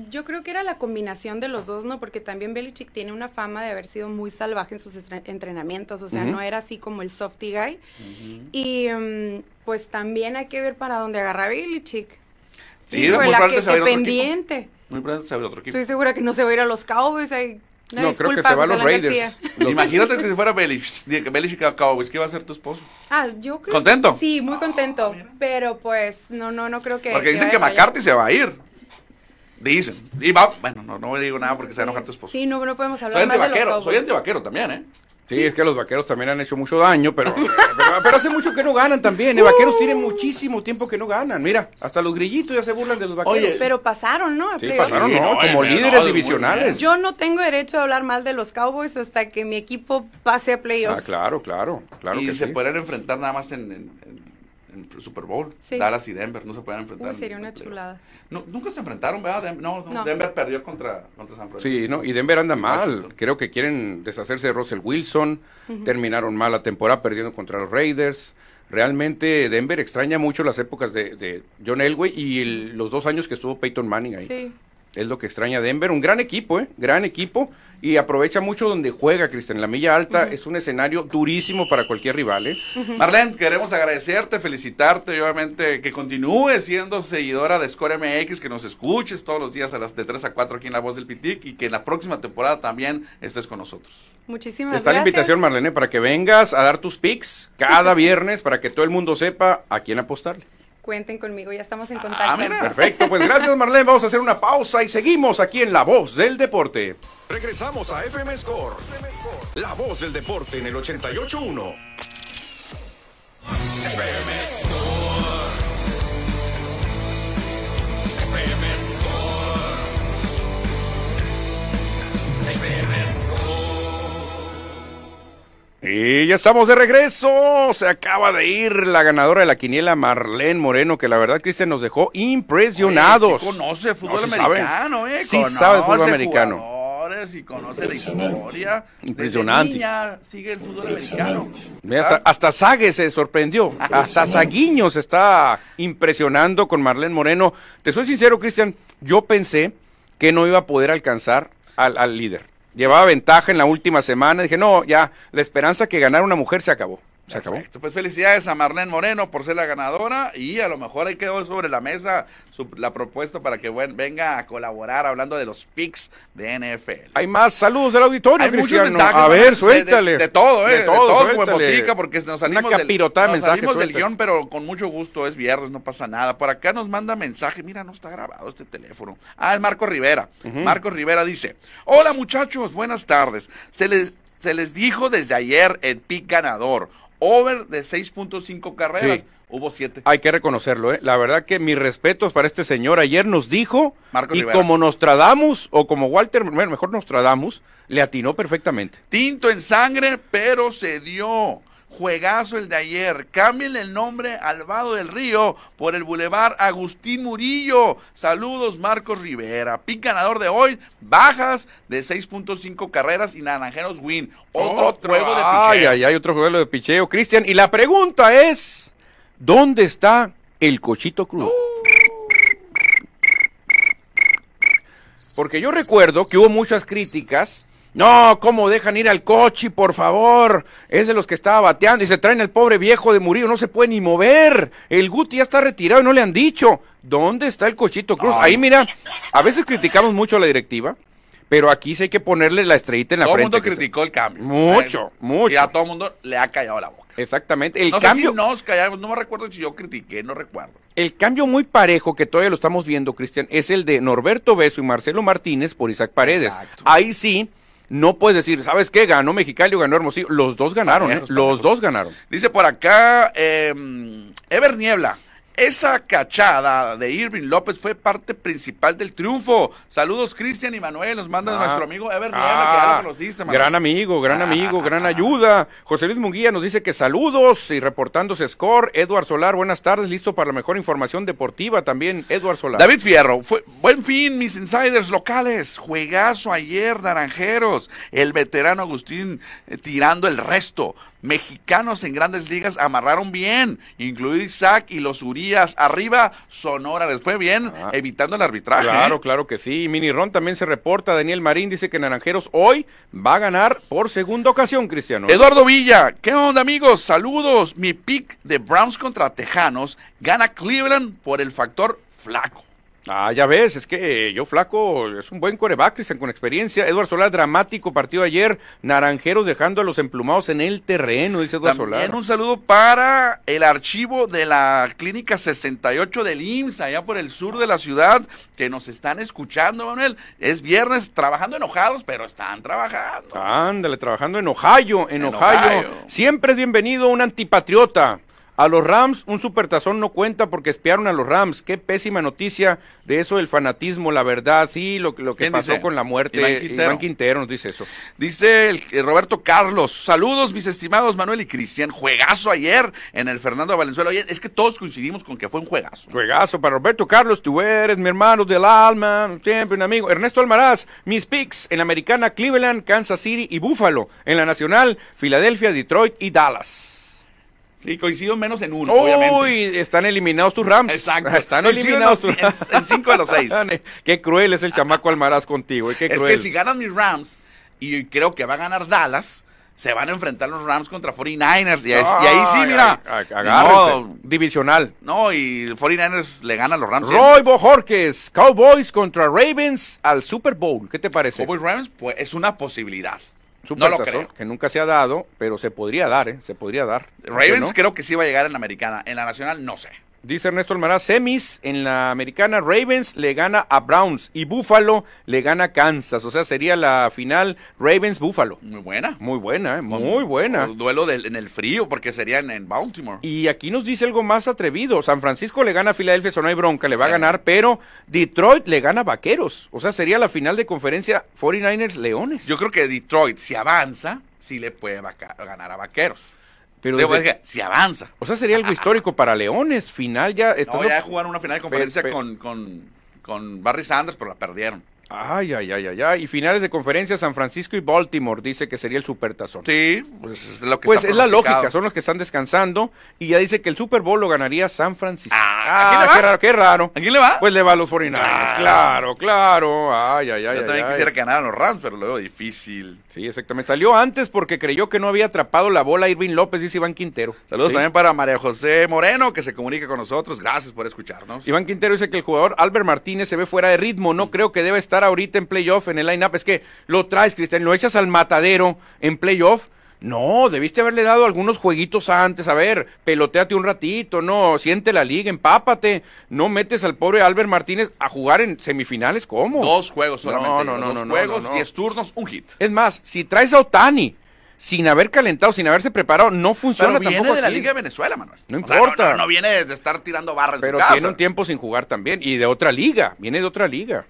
yo creo que era la combinación de los dos, ¿no? Porque también Belichick tiene una fama de haber sido muy salvaje en sus entrenamientos, o sea, no era así como el softy guy. Y mm, pues también hay que ver para dónde agarra Belichick. Sí, muy pendiente. Muy probablemente se va a ir otro equipo. Estoy segura que no se va a ir a los Cowboys, hay no, creo que se va a los Raiders. [laughs] Imagínate que si fuera Belichick, Belichick Cowboys, ¿qué va a hacer tu esposo? Ah, yo creo. ¿Contento? sí, muy contento. Ah, pero pues, no, no, no creo que. Porque dicen que McCarthy se va a ir. Dicen. Y va, bueno, no, no digo nada porque se va a enojar tu esposo. Sí, no, no podemos hablar soy más de los Soy antivaquero también, ¿eh? Sí, es que los vaqueros también han hecho mucho daño, pero, pero, hace mucho que no ganan también. Los ¿eh? [laughs] vaqueros tienen muchísimo tiempo que no ganan. Mira, hasta los grillitos ya se burlan de los vaqueros. Oye, pero pasaron, ¿no? Sí, pasaron, ¿no? Como líderes divisionales. Yo no tengo derecho a hablar mal de los Cowboys hasta que mi equipo pase a playoffs. Ah, claro, claro. claro y se pueden enfrentar nada más en en Super Bowl. Dallas y Denver no se pueden enfrentar. sería una chulada. nunca se enfrentaron, ¿verdad? no, Denver perdió contra, contra San Francisco. Sí, ¿no? y Denver anda mal. Creo que quieren deshacerse de Russell Wilson. Terminaron mal la temporada perdiendo contra los Raiders. Realmente Denver extraña mucho las épocas de, John Elway y los dos años que estuvo Peyton Manning ahí. Sí. Es lo que extraña Denver. Un gran equipo, ¿eh? Gran equipo. Y aprovecha mucho donde juega, Cristian. La milla alta es un escenario durísimo para cualquier rival, ¿eh? Marlene, queremos agradecerte, felicitarte y obviamente que continúes siendo seguidora de Score MX, que nos escuches todos los días a las de 3 a 4 aquí en La Voz del Pitic y que en la próxima temporada también estés con nosotros. Muchísimas gracias. Está la invitación, Marlene, para que vengas a dar tus picks cada viernes para que todo el mundo sepa a quién apostarle. Cuenten conmigo, ya estamos en ah, contacto. [laughs] Perfecto, pues gracias Marlene, vamos a hacer una pausa y seguimos aquí en La Voz del Deporte. Regresamos a FM Score, La Voz del Deporte en el 88.1. FM Score. FM Score. FM Score. Y ya estamos de regreso. Se acaba de ir la ganadora de la quiniela, Marlene Moreno, que la verdad, Cristian, nos dejó impresionados. sí conoce fútbol americano, ¿eh? Sí sabe fútbol americano. Y conoce la historia. Impresionante. sigue el fútbol americano. hasta, hasta Sague se sorprendió. hasta Saguiño se está impresionando con Marlene Moreno. Te soy sincero, Cristian, yo pensé que no iba a poder alcanzar al, al líder llevaba ventaja en la última semana. Dije, no, ya, la esperanza que ganara una mujer se acabó. Se acabó. Pues felicidades a Marlene Moreno por ser la ganadora y a lo mejor ahí quedó sobre la mesa la propuesta para que venga a colaborar hablando de los picks de NFL. Hay más saludos del auditorio, Hay Cristiano. Muchos mensajes, a ver, suéltale. De, todo, ¿eh? De todo, de todo porque nos salimos, Una del, nos salimos del guion, pero con mucho gusto. Es viernes, no pasa nada. Por acá nos manda mensaje. Mira, no está grabado este teléfono. Ah, es Marco Rivera. Marco Rivera dice: Hola muchachos, buenas tardes. Se les, se les dijo desde ayer el pick ganador over de 6.5 carreras. Hubo 7. Hay que reconocerlo, ¿eh? La verdad que mis respetos para este señor. Ayer nos dijo, Marco y como Nostradamus, o como Walter, mejor Nostradamus, le atinó perfectamente. Tinto en sangre, pero se dio. Juegazo el de ayer. Cámbienle el nombre al Vado del Río por el Boulevard Agustín Murillo. Saludos, Marcos Rivera. Pick ganador de hoy. Bajas de 6.5 carreras y Naranjeros win. Otro, juego de picheo. Ay, ay, ay, otro juego de picheo, Cristian. Y la pregunta es: ¿dónde está el Cochito Cruz? Porque yo recuerdo que hubo muchas críticas no, ¿cómo dejan ir al coche, por favor? Es de los que estaba bateando y se traen al pobre viejo de Murillo, no se puede ni mover. El Guti ya está retirado y no le han dicho. ¿Dónde está el cochito Cruz? Ahí mira, a veces criticamos mucho a la directiva, pero aquí sí hay que ponerle la estrellita en la frente. Todo el mundo criticó el cambio. Mucho, mucho. Y a todo el mundo le ha callado la boca. Exactamente. El no cambio. Sé si nos callamos, no me recuerdo si yo critiqué, no recuerdo. El cambio muy parejo que todavía lo estamos viendo, Cristian, es el de Norberto Beso y Marcelo Martínez por Isaac Paredes. Ahí sí no puedes decir, ¿sabes qué? Ganó Mexicali o ganó Hermosillo. Los dos ganaron, ¿eh? Los dos ganaron. Dice por acá, eh, Ever Niebla. Esa cachada de Irving López fue parte principal del triunfo. Saludos, Cristian y Manuel. Nos manda Ah. nuestro amigo Ever Niebla, que ya lo conociste, Manuel. Gran amigo, gran amigo, gran ayuda. José Luis Munguía nos dice que saludos y reportándose score. Edward Solar, buenas tardes, listo para la mejor información deportiva también. Edward Solar. David Fierro, fue, buen fin, mis insiders locales. Juegazo ayer, Naranjeros. El veterano Agustín eh, tirando el resto. Mexicanos en grandes ligas amarraron bien, incluido Isaac y los Arriba, Sonora. Les fue bien, Ah. evitando el arbitraje. Claro, ¿eh? claro que sí. Mini Ron también se reporta. Daniel Marín dice que Naranjeros hoy va a ganar por segunda ocasión, Cristiano. Eduardo Villa, ¿qué onda amigos? Saludos. Mi pick de Browns contra Tejanos gana Cleveland por el factor flaco. Ah, ya ves, es que yo flaco es un buen coreback, Cristian, con experiencia. Edward Solar, dramático partido ayer. Naranjeros dejando a los emplumados en el terreno, dice También Solar. un saludo para el archivo de la Clínica 68 del IMSS, allá por el sur de la ciudad, que nos están escuchando, Manuel. Es viernes, trabajando enojados, pero están trabajando. Ándale, trabajando en Ohio, en, En Ohio. Ohio. Siempre es bienvenido un antipatriota. A los Rams, un supertazón no cuenta porque espiaron a los Rams. Qué pésima noticia de eso del fanatismo, la verdad. Sí, lo, que- lo que ¿Quién pasó dice? con la muerte. Iván Quintero. Quintero nos dice eso. Dice el, el Roberto Carlos, saludos mis estimados Manuel y Cristian, juegazo ayer en el Fernando Valenzuela. Oye, es que todos coincidimos con que fue un juegazo. Juegazo para Roberto Carlos, tú eres mi hermano del alma, siempre un amigo. Ernesto Almaraz, mis picks en la americana Cleveland, Kansas City y Buffalo. En la nacional, Filadelfia, Detroit y Dallas. Sí, coincido menos en uno, obviamente. Uy, están eliminados tus Rams. Exacto. [laughs] Están eliminados en tus los- en- en cinco de los seis. [laughs] Qué cruel es el chamaco Almaraz contigo, eh, Es que si ganan mis Rams, y creo que va a ganar Dallas, se van a enfrentar los Rams contra 49ers. Y, ahí- y ahí sí, mira. modo. Divisional. No, y 49ers le ganan a los Rams. Roy Bojorques, Cowboys contra Ravens al Super Bowl. ¿Qué te parece? Cowboys Rams, pues es una posibilidad. No lo creo. que nunca se ha dado, pero se podría dar, ¿eh? Se podría dar. ¿Por qué Ravens no? creo que sí va a llegar en la americana. En la nacional, no sé. Dice Ernesto Almaraz, semis en la americana Ravens le gana a Browns y Buffalo le gana a Kansas. O sea, sería la final Ravens-Buffalo. Muy buena. Muy buena, ¿eh? Muy buena. con duelo del- en el frío, porque sería en, en Baltimore. Y aquí nos dice algo más atrevido. San Francisco le gana a Filadelfia, eso no hay bronca, le va a ganar, pero Detroit le gana a Vaqueros. O sea, sería la final de conferencia 49ers-Leones. Yo creo que Detroit, si avanza, sí le puede ganar a Vaqueros. Pero Debo desde- decir, si avanza. O sea, sería algo histórico para Leones. Final ya. No, ya jugaron una final de conferencia pe- con, con, con Barry Sanders, pero la perdieron. Ay, ay, ay, ay, ay. Y finales de conferencia San Francisco y Baltimore, dice que sería el supertazón. Sí, pues es lo que Pues está es la lógica, son los que están descansando y ya dice que el Super Bowl lo ganaría San Francisco. Ah, ¿a quién le va? qué raro, qué raro. ¿A quién le va? Pues le va a los 49ers, claro, claro. Ay, ay, ay. Yo también ay. quisiera que ganaran los Rams, pero veo difícil. Sí, exactamente. Salió antes porque creyó que no había atrapado la bola Irving López, dice Iván Quintero. Saludos Sí. también para María José Moreno, que se comunica con nosotros. Gracias por escucharnos. Iván Quintero dice que el jugador Albert Martínez se ve fuera de ritmo. No creo que deba estar ahorita en playoff en el line-up. Es que lo traes, Cristian, lo echas al matadero en playoff. No, debiste haberle dado algunos jueguitos antes. A ver, peloteate un ratito, no, siente la liga, empápate. No metes al pobre Albert Martínez a jugar en semifinales. ¿Cómo? Dos juegos solamente. No, no, no, dos juegos, diez turnos, un hit. Es más, si traes a Otani sin haber calentado, sin haberse preparado, no funciona Pero viene tampoco de la aquí. Liga de Venezuela, Manuel. No O sea, importa. no, no viene de estar tirando barra en Pero su casa. tiene un tiempo sin jugar también. Y de otra liga, viene de otra liga.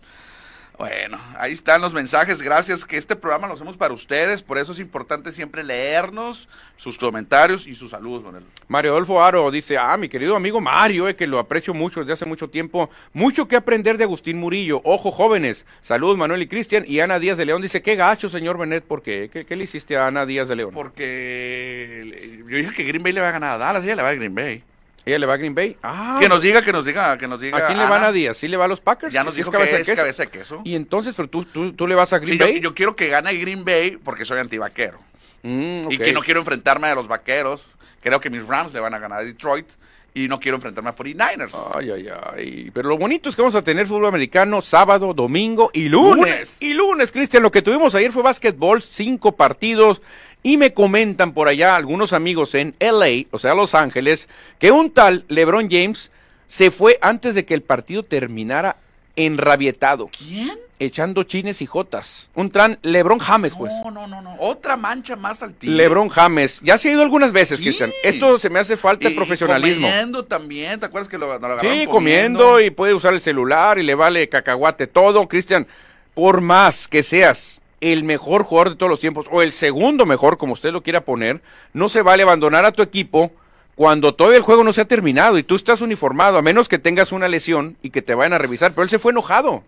Bueno, ahí están los mensajes. Gracias que este programa lo hacemos para ustedes. Por eso es importante siempre leernos sus comentarios y sus saludos, Manuel. Mario Adolfo Aro dice, ah, mi querido amigo Mario, eh, que lo aprecio mucho desde hace mucho tiempo, mucho que aprender de Agustín Murillo, ojo jóvenes, saludos Manuel y Cristian, y Ana Díaz de León dice, qué gacho señor Benet, ¿por qué? ¿Qué, qué le hiciste a Ana Díaz de León? Porque yo dije que Green Bay le va a ganar a Dallas, ella le va a Green Bay. ¿Ella le va a Green Bay? Ah, Que nos diga, que nos diga, que nos diga. ¿a quién le van a Díaz? ¿Sí le va a los Packers? Ya nos ¿Sí dijo cabeza de es queso? cabeza de queso. Y entonces, pero tú, tú, tú le vas a Green Sí, yo, Bay? yo quiero que gane Green Bay porque soy antivaquero. Mm, Y que no quiero enfrentarme a los vaqueros. Creo que mis Rams le van a ganar a Detroit. Y no quiero enfrentarme a 49ers. Ay, ay, ay. Pero lo bonito es que vamos a tener fútbol americano sábado, domingo y lunes. Lunes. Y lunes, Cristian. Lo que tuvimos ayer fue básquetbol, cinco partidos. Y me comentan por allá algunos amigos en LA, o sea, Los Ángeles, que un tal LeBron James se fue antes de que el partido terminara enrabietado. ¿Quién? Echando chines y jotas. Un tran Lebron James, pues. No, no, no, no. Otra mancha más al. Lebron James. Ya se ha ido algunas veces, Sí. Cristian. Esto se me hace falta de Y profesionalismo. Comiendo también, ¿te acuerdas que lo, lo Sí, comiendo y puede usar el celular y le vale cacahuate todo. Cristian, por más que seas el mejor jugador de todos los tiempos o el segundo mejor, como usted lo quiera poner, no se vale abandonar a tu equipo cuando todavía el juego no se ha terminado y tú estás uniformado, a menos que tengas una lesión y que te vayan a revisar. Pero él se fue enojado.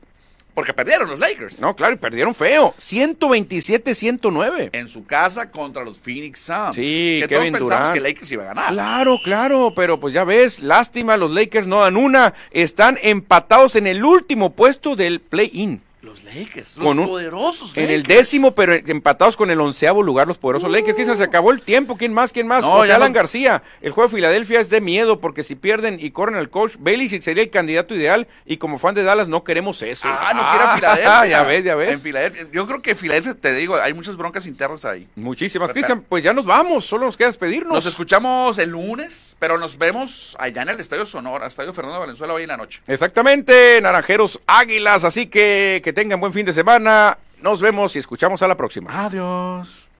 Porque perdieron los Lakers. No, claro, y perdieron feo. 127-109. En su casa contra los Phoenix Suns. Sí, que Kevin todos pensamos Durant. que Lakers iba a ganar. Claro, claro, pero pues ya ves, lástima, los Lakers no dan una, están empatados en el último puesto del play-in. Los Lakers, los un- poderosos En el Lakers. décimo, pero empatados con el onceavo lugar, los poderosos Lakers. ¿Qué se acabó el tiempo? ¿Quién más? ¿Quién más? No, Alan no- García. El juego de Filadelfia es de miedo porque si pierden y corren al coach, Bailey sería el candidato ideal y como fan de Dallas no queremos eso. Ah, no quiere a Filadelfia. [laughs] ya ves, ya En ves. Filadelfia. Yo creo que Filadelfia, te digo, hay muchas broncas internas ahí. Muchísimas. Cristian, pues ya nos vamos, solo nos queda despedirnos. Nos escuchamos el lunes, pero nos vemos allá en el Estadio Sonora, Estadio Fernando Valenzuela hoy en la noche. Exactamente, Naranjeros Águilas, así que que tengan buen fin de semana. Nos vemos y escuchamos a la próxima. Adiós.